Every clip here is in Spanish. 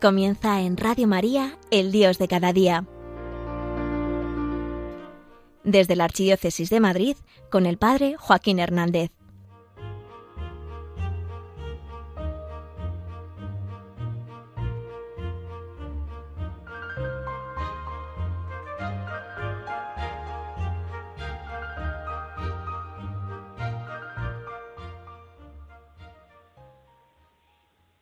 Comienza en Radio María, el Dios de cada día. Desde la Archidiócesis de Madrid, con el Padre Joaquín Hernández.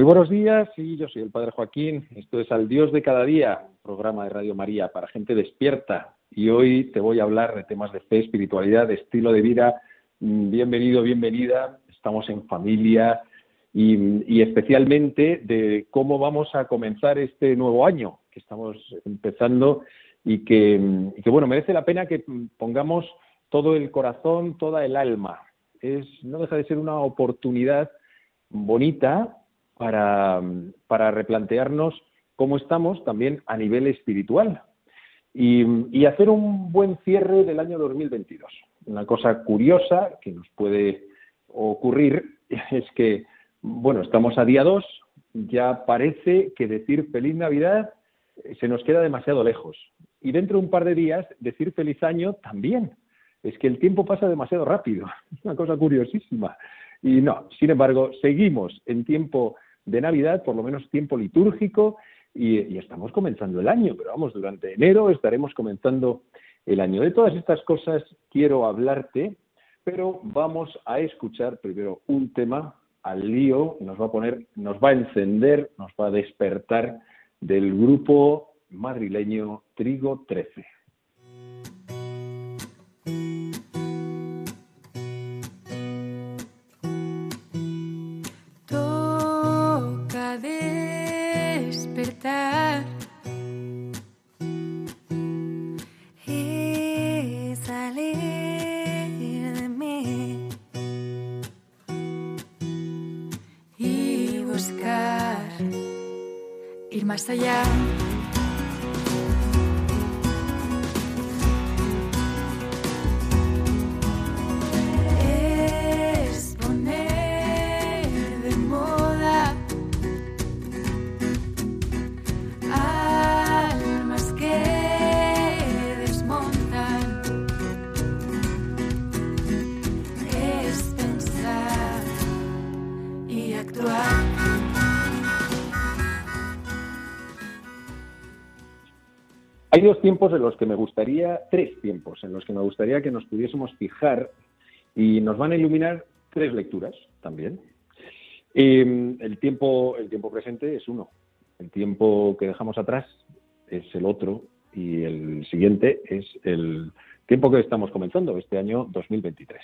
Muy buenos días, y yo soy el Padre Joaquín. Esto es Al Dios de cada día, programa de Radio María para gente despierta. Y hoy te voy a hablar de temas de fe, espiritualidad, estilo de vida. Mm, bienvenido, bienvenida. Estamos en familia y, especialmente de cómo vamos a comenzar este nuevo año que estamos empezando y que, y que bueno, merece la pena que pongamos todo el corazón, toda el alma. Es, no deja de ser una oportunidad bonita para, replantearnos cómo estamos también a nivel espiritual y, y, hacer un buen cierre del año 2022. Una cosa curiosa que nos puede ocurrir es que, bueno, estamos a día 2, ya parece que decir feliz Navidad se nos queda demasiado lejos. Y dentro de un par de días, decir feliz año también. Es que el tiempo pasa demasiado rápido. Una cosa curiosísima. Y no, sin embargo, seguimos en tiempo de Navidad, por lo menos tiempo litúrgico, y, estamos comenzando el año, pero vamos, durante enero estaremos comenzando el año. De todas estas cosas quiero hablarte, pero vamos a escuchar primero un tema al lío, nos va a poner, nos va a encender, nos va a despertar del grupo madrileño Trigo 13. Allá. Hay dos tiempos en los que me gustaría, tres tiempos en los que me gustaría que nos pudiésemos fijar y nos van a iluminar tres lecturas también. Em, el, tiempo, el tiempo presente es uno, el tiempo que dejamos atrás es el otro y el siguiente es el tiempo que estamos comenzando, este año 2023.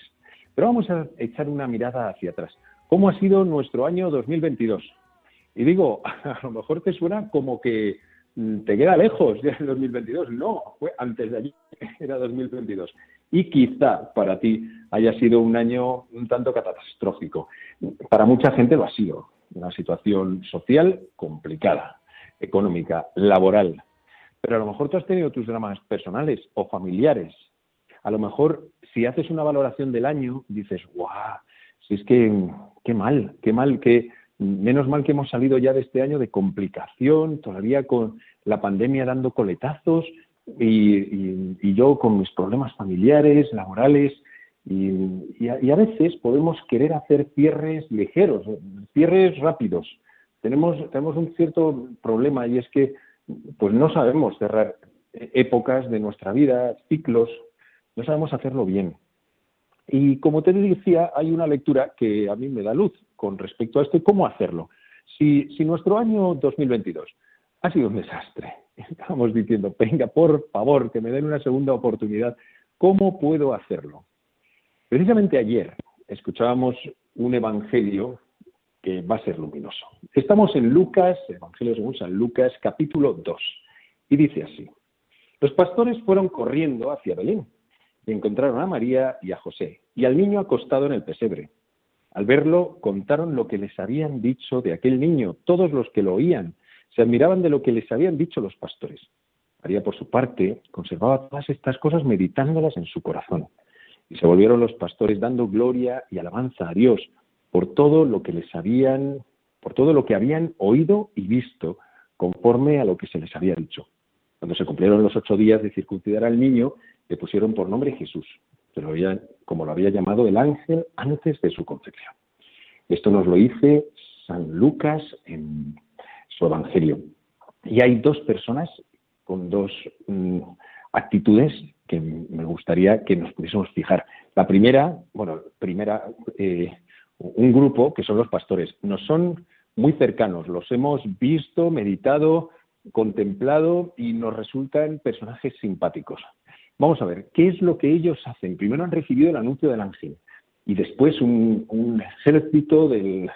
Pero vamos a echar una mirada hacia atrás. ¿Cómo ha sido nuestro año 2022? Y digo, a lo mejor te suena como que te queda lejos ya el 2022. No, fue antes de allí, era 2022. Y quizá para ti haya sido un año un tanto catastrófico. Para mucha gente lo ha sido. Una situación social complicada, económica, laboral. Pero a lo mejor tú has tenido tus dramas personales o familiares. A lo mejor si haces una valoración del año, dices, guau, si es que qué mal, qué mal que Menos mal que hemos salido ya de este año de complicación, todavía con la pandemia dando coletazos y, yo con mis problemas familiares, laborales, y, a, veces podemos querer hacer cierres ligeros, cierres rápidos. Tenemos, tenemos un cierto problema y es que pues no sabemos cerrar épocas de nuestra vida, ciclos, no sabemos hacerlo bien. Y como te decía, hay una lectura que a mí me da luz con respecto a esto y cómo hacerlo. Si, nuestro año 2022 ha sido un desastre, estamos diciendo, venga, por favor, que me den una segunda oportunidad, ¿cómo puedo hacerlo? Precisamente ayer escuchábamos un evangelio que va a ser luminoso. Estamos en Lucas, Evangelio según San Lucas, capítulo 2, y dice así, los pastores fueron corriendo hacia Belén y encontraron a María y a José y al niño acostado en el pesebre. Al verlo, contaron lo que les habían dicho de aquel niño. Todos los que lo oían se admiraban de lo que les habían dicho los pastores. María, por su parte, conservaba todas estas cosas meditándolas en su corazón. Y se volvieron los pastores dando gloria y alabanza a Dios por todo lo que les habían, por todo lo que habían oído y visto, conforme a lo que se les había dicho. Cuando se cumplieron los ocho días de circuncidar al niño, le pusieron por nombre Jesús, pero como lo había llamado el ángel antes de su concepción. Esto nos lo dice San Lucas en su Evangelio. Y hay dos personas con dos mm, actitudes que me gustaría que nos pudiésemos fijar. La primera, bueno, primera, eh, un grupo que son los pastores. Nos son muy cercanos, los hemos visto, meditado, contemplado y nos resultan personajes simpáticos. Vamos a ver, ¿qué es lo que ellos hacen? Primero han recibido el anuncio del ángel y después un, ejército del,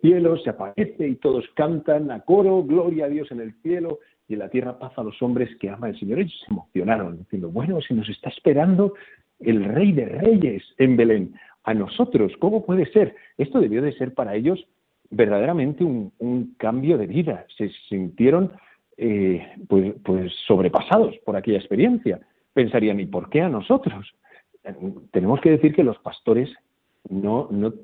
cielo se aparece y todos cantan a coro, gloria a Dios en el cielo y en la tierra paz a los hombres que ama el Señor. Ellos se emocionaron diciendo, bueno, si nos está esperando el rey de reyes en Belén, a nosotros, ¿cómo puede ser? Esto debió de ser para ellos verdaderamente un, cambio de vida. Se sintieron eh, pues, pues sobrepasados por aquella experiencia pensarían, ¿y por qué a nosotros? Tenemos que decir que los pastores no, no,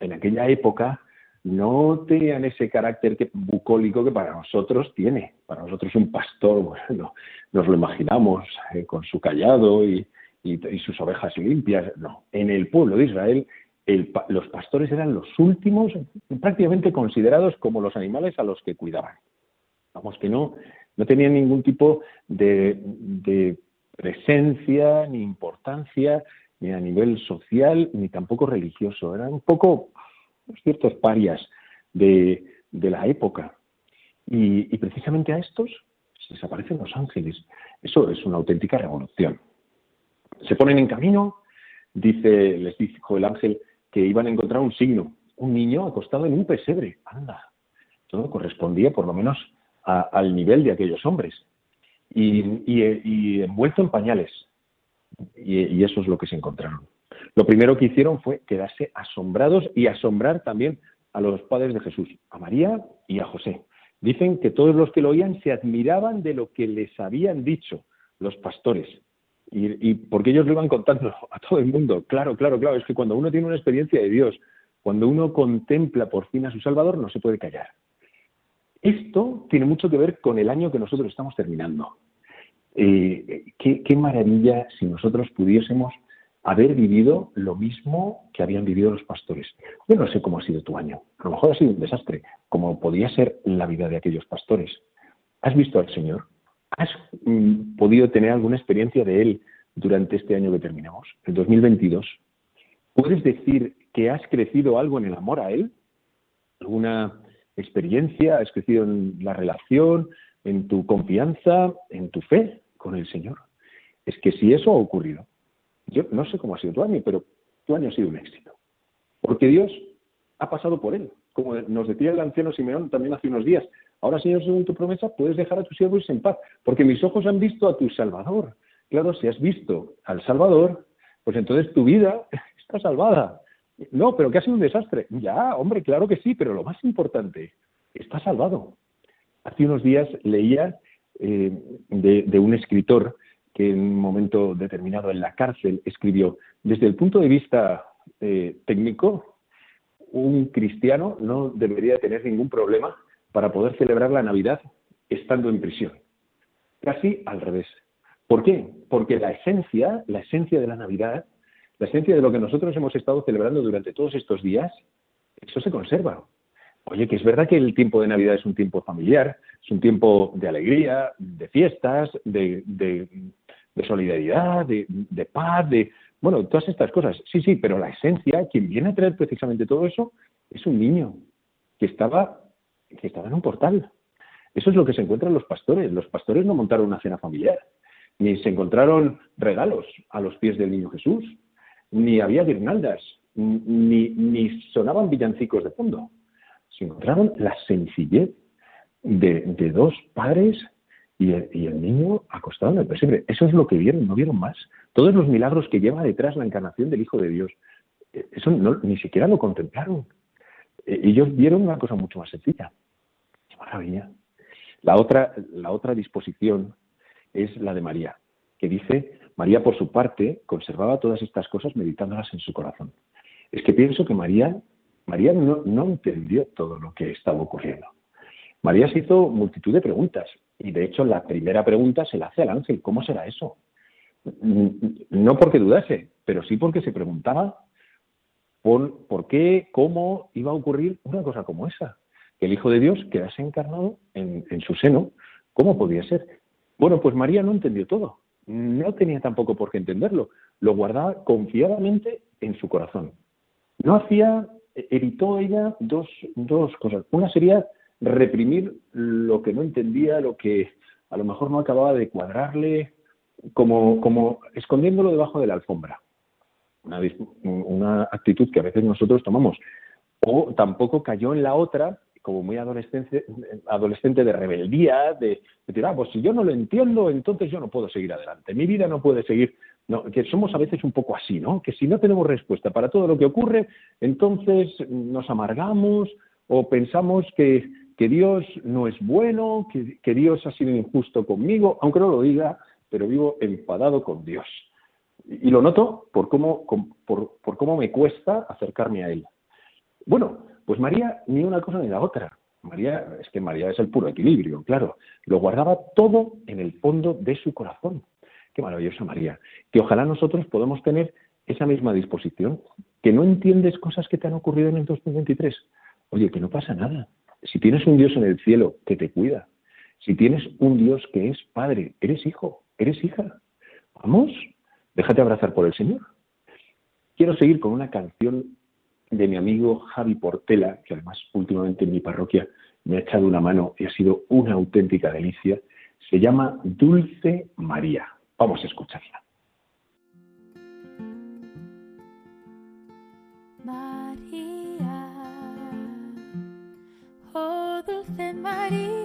en aquella época no tenían ese carácter bucólico que para nosotros tiene. Para nosotros un pastor, bueno, nos lo imaginamos eh, con su callado y, sus ovejas limpias. No, en el pueblo de Israel los pastores eran los últimos prácticamente considerados como los animales a los que cuidaban. Vamos, que no, no tenían ningún tipo de presencia, ni importancia, ni a nivel social, ni tampoco religioso. Eran un poco ciertos parias de, la época. Y, precisamente a estos se desaparecen los ángeles. Eso es una auténtica revolución. Se ponen en camino, dice, les dijo el ángel que iban a encontrar un signo, un niño acostado en un pesebre. Anda, todo correspondía por lo menos al nivel de aquellos hombres y, envuelto en pañales. Y, eso es lo que se encontraron. Lo primero que hicieron fue quedarse asombrados y asombrar también a los padres de Jesús, a María y a José. Dicen que todos los que lo oían se admiraban de lo que les habían dicho los pastores. Y, y, porque ellos lo iban contando a todo el mundo. Claro, claro, claro. Es que cuando uno tiene una experiencia de Dios, cuando uno contempla por fin a su Salvador, no se puede callar. Esto tiene mucho que ver con el año que nosotros estamos terminando. Eh, qué, maravilla si nosotros pudiésemos haber vivido lo mismo que habían vivido los pastores. Yo no sé cómo ha sido tu año. A lo mejor ha sido un desastre, como podía ser la vida de aquellos pastores. ¿Has visto al Señor? ¿Has mm, podido tener alguna experiencia de Él durante este año que terminamos, el 2022? ¿Puedes decir que has crecido algo en el amor a Él? ¿Alguna experiencia? ¿Has crecido en la relación, en tu confianza, en tu fe? con el Señor. Es que si eso ha ocurrido, yo no sé cómo ha sido tu año, pero tu año ha sido un éxito. Porque Dios ha pasado por él. Como nos decía el anciano Simeón también hace unos días. Ahora, Señor, según tu promesa, puedes dejar a tus siervos en paz, porque mis ojos han visto a tu Salvador. Claro, si has visto al Salvador, pues entonces tu vida está salvada. No, pero que ha sido un desastre. Ya, hombre, claro que sí, pero lo más importante, está salvado. Hace unos días leía eh, de, un escritor que en un momento determinado en la cárcel escribió, desde el punto de vista eh, técnico, un cristiano no debería tener ningún problema para poder celebrar la Navidad estando en prisión. Casi al revés. ¿Por qué? Porque la esencia, la esencia de la Navidad, la esencia de lo que nosotros hemos estado celebrando durante todos estos días, eso se conserva. Oye, que es verdad que el tiempo de Navidad es un tiempo familiar, es un tiempo de alegría, de fiestas, de, solidaridad, de, paz, de, bueno, todas estas cosas. Sí, sí, pero la esencia, quien viene a traer precisamente todo eso, es un niño que estaba, que estaba en un portal. Eso es lo que se encuentran los pastores. Los pastores no montaron una cena familiar, ni se encontraron regalos a los pies del niño Jesús, ni había guirnaldas, ni, ni sonaban villancicos de fondo se encontraron la sencillez de, dos padres y el, niño acostado en el pesebre. Eso es lo que vieron, no vieron más. Todos los milagros que lleva detrás la encarnación del Hijo de Dios, eh, eso ni siquiera lo contemplaron. Eh, ellos vieron una cosa mucho más sencilla. ¡Qué maravilla! La otra, la otra disposición es la de María, que dice, María por su parte conservaba todas estas cosas meditándolas en su corazón. Es que pienso que María María no, entendió todo lo que estaba ocurriendo. María se hizo multitud de preguntas y de hecho la primera pregunta se la hace al ángel, ¿cómo será eso? No porque dudase, pero sí porque se preguntaba por, por qué, cómo iba a ocurrir una cosa como esa, que el Hijo de Dios quedase encarnado en, en su seno, ¿cómo podía ser? Bueno, pues María no entendió todo, no tenía tampoco por qué entenderlo, lo guardaba confiadamente en su corazón. No hacía, evitó ella dos, dos cosas. Una sería reprimir lo que no entendía, lo que a lo mejor no acababa de cuadrarle, como, como escondiéndolo debajo de la alfombra. Una, una actitud que a veces nosotros tomamos. O tampoco cayó en la otra, como muy adolescente, adolescente de rebeldía, de, decir, ah, pues si yo no lo entiendo, entonces yo no puedo seguir adelante. Mi vida no puede seguir. No, que somos a veces un poco así, ¿no? Que si no tenemos respuesta para todo lo que ocurre, entonces nos amargamos o pensamos que, que Dios no es bueno, que, Dios ha sido injusto conmigo, aunque no lo diga, pero vivo enfadado con Dios. Y, lo noto por cómo, por, por cómo me cuesta acercarme a Él. Bueno, pues María ni una cosa ni la otra. María, es que María es el puro equilibrio, claro. Lo guardaba todo en el fondo de su corazón. Qué maravillosa María. Que ojalá nosotros podamos tener esa misma disposición. Que no entiendes cosas que te han ocurrido en el 2023. Oye, que no pasa nada si tienes un Dios en el cielo que te cuida, si tienes un Dios que es padre, eres hijo, eres hija, vamos, déjate abrazar por el Señor. Quiero seguir con una canción de mi amigo Javi Portela, que además últimamente en mi parroquia me ha echado una mano y ha sido una auténtica delicia. Se llama Dulce María. Vamos a escucharla. cuenta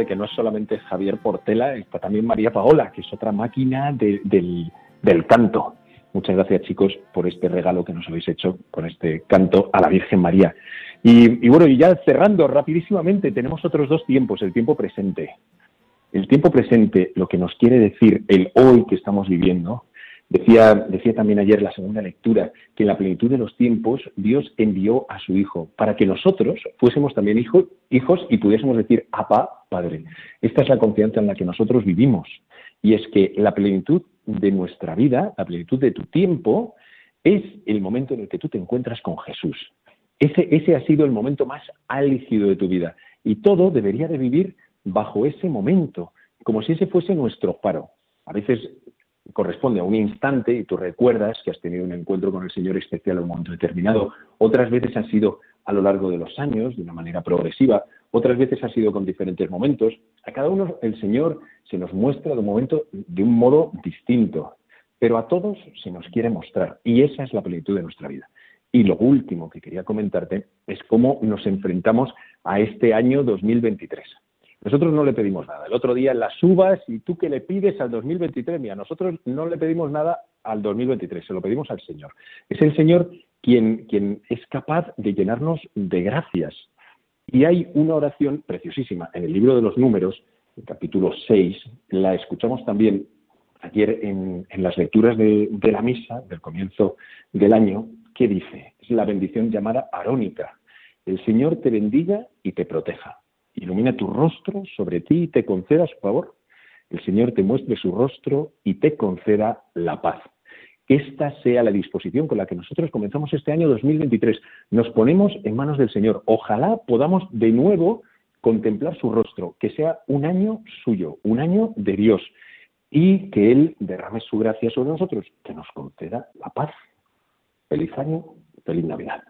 de que no es solamente Javier Portela, está también María Paola, que es otra máquina del, del canto. Muchas gracias, chicos, por este regalo que nos habéis hecho con este canto a la Virgen María. Y, y, bueno, y ya cerrando rapidísimamente, tenemos otros dos tiempos, el tiempo presente. El tiempo presente, lo que nos quiere decir el hoy que estamos viviendo, Decía, decía también ayer la segunda lectura que en la plenitud de los tiempos Dios envió a su Hijo para que nosotros fuésemos también hijos y pudiésemos decir, Apá, Padre. Esta es la confianza en la que nosotros vivimos. Y es que la plenitud de nuestra vida, la plenitud de tu tiempo, es el momento en el que tú te encuentras con Jesús. Ese, ese ha sido el momento más álgido de tu vida. Y todo debería de vivir bajo ese momento, como si ese fuese nuestro paro. A veces corresponde a un instante y tú recuerdas que has tenido un encuentro con el Señor especial en un momento determinado. Otras veces ha sido a lo largo de los años, de una manera progresiva. Otras veces ha sido con diferentes momentos. A cada uno el Señor se nos muestra de un momento de un modo distinto. pero a todos se nos quiere mostrar y esa es la plenitud de nuestra vida. Y lo último que quería comentarte es cómo nos enfrentamos a este año 2023. Nosotros no le pedimos nada. El otro día las uvas y tú que le pides al 2023, mira, nosotros no le pedimos nada al 2023, se lo pedimos al Señor. Es el Señor quien, quien es capaz de llenarnos de gracias. Y hay una oración preciosísima en el libro de los números, el capítulo 6, la escuchamos también ayer en, las lecturas de, de, la misa del comienzo del año, que dice, es la bendición llamada arónica. El Señor te bendiga y te proteja ilumina tu rostro sobre ti y te conceda su favor. El Señor te muestre su rostro y te conceda la paz. Esta sea la disposición con la que nosotros comenzamos este año 2023. Nos ponemos en manos del Señor. Ojalá podamos de nuevo contemplar su rostro, que sea un año suyo, un año de Dios, y que Él derrame su gracia sobre nosotros, que nos conceda la paz. Feliz año, feliz Navidad.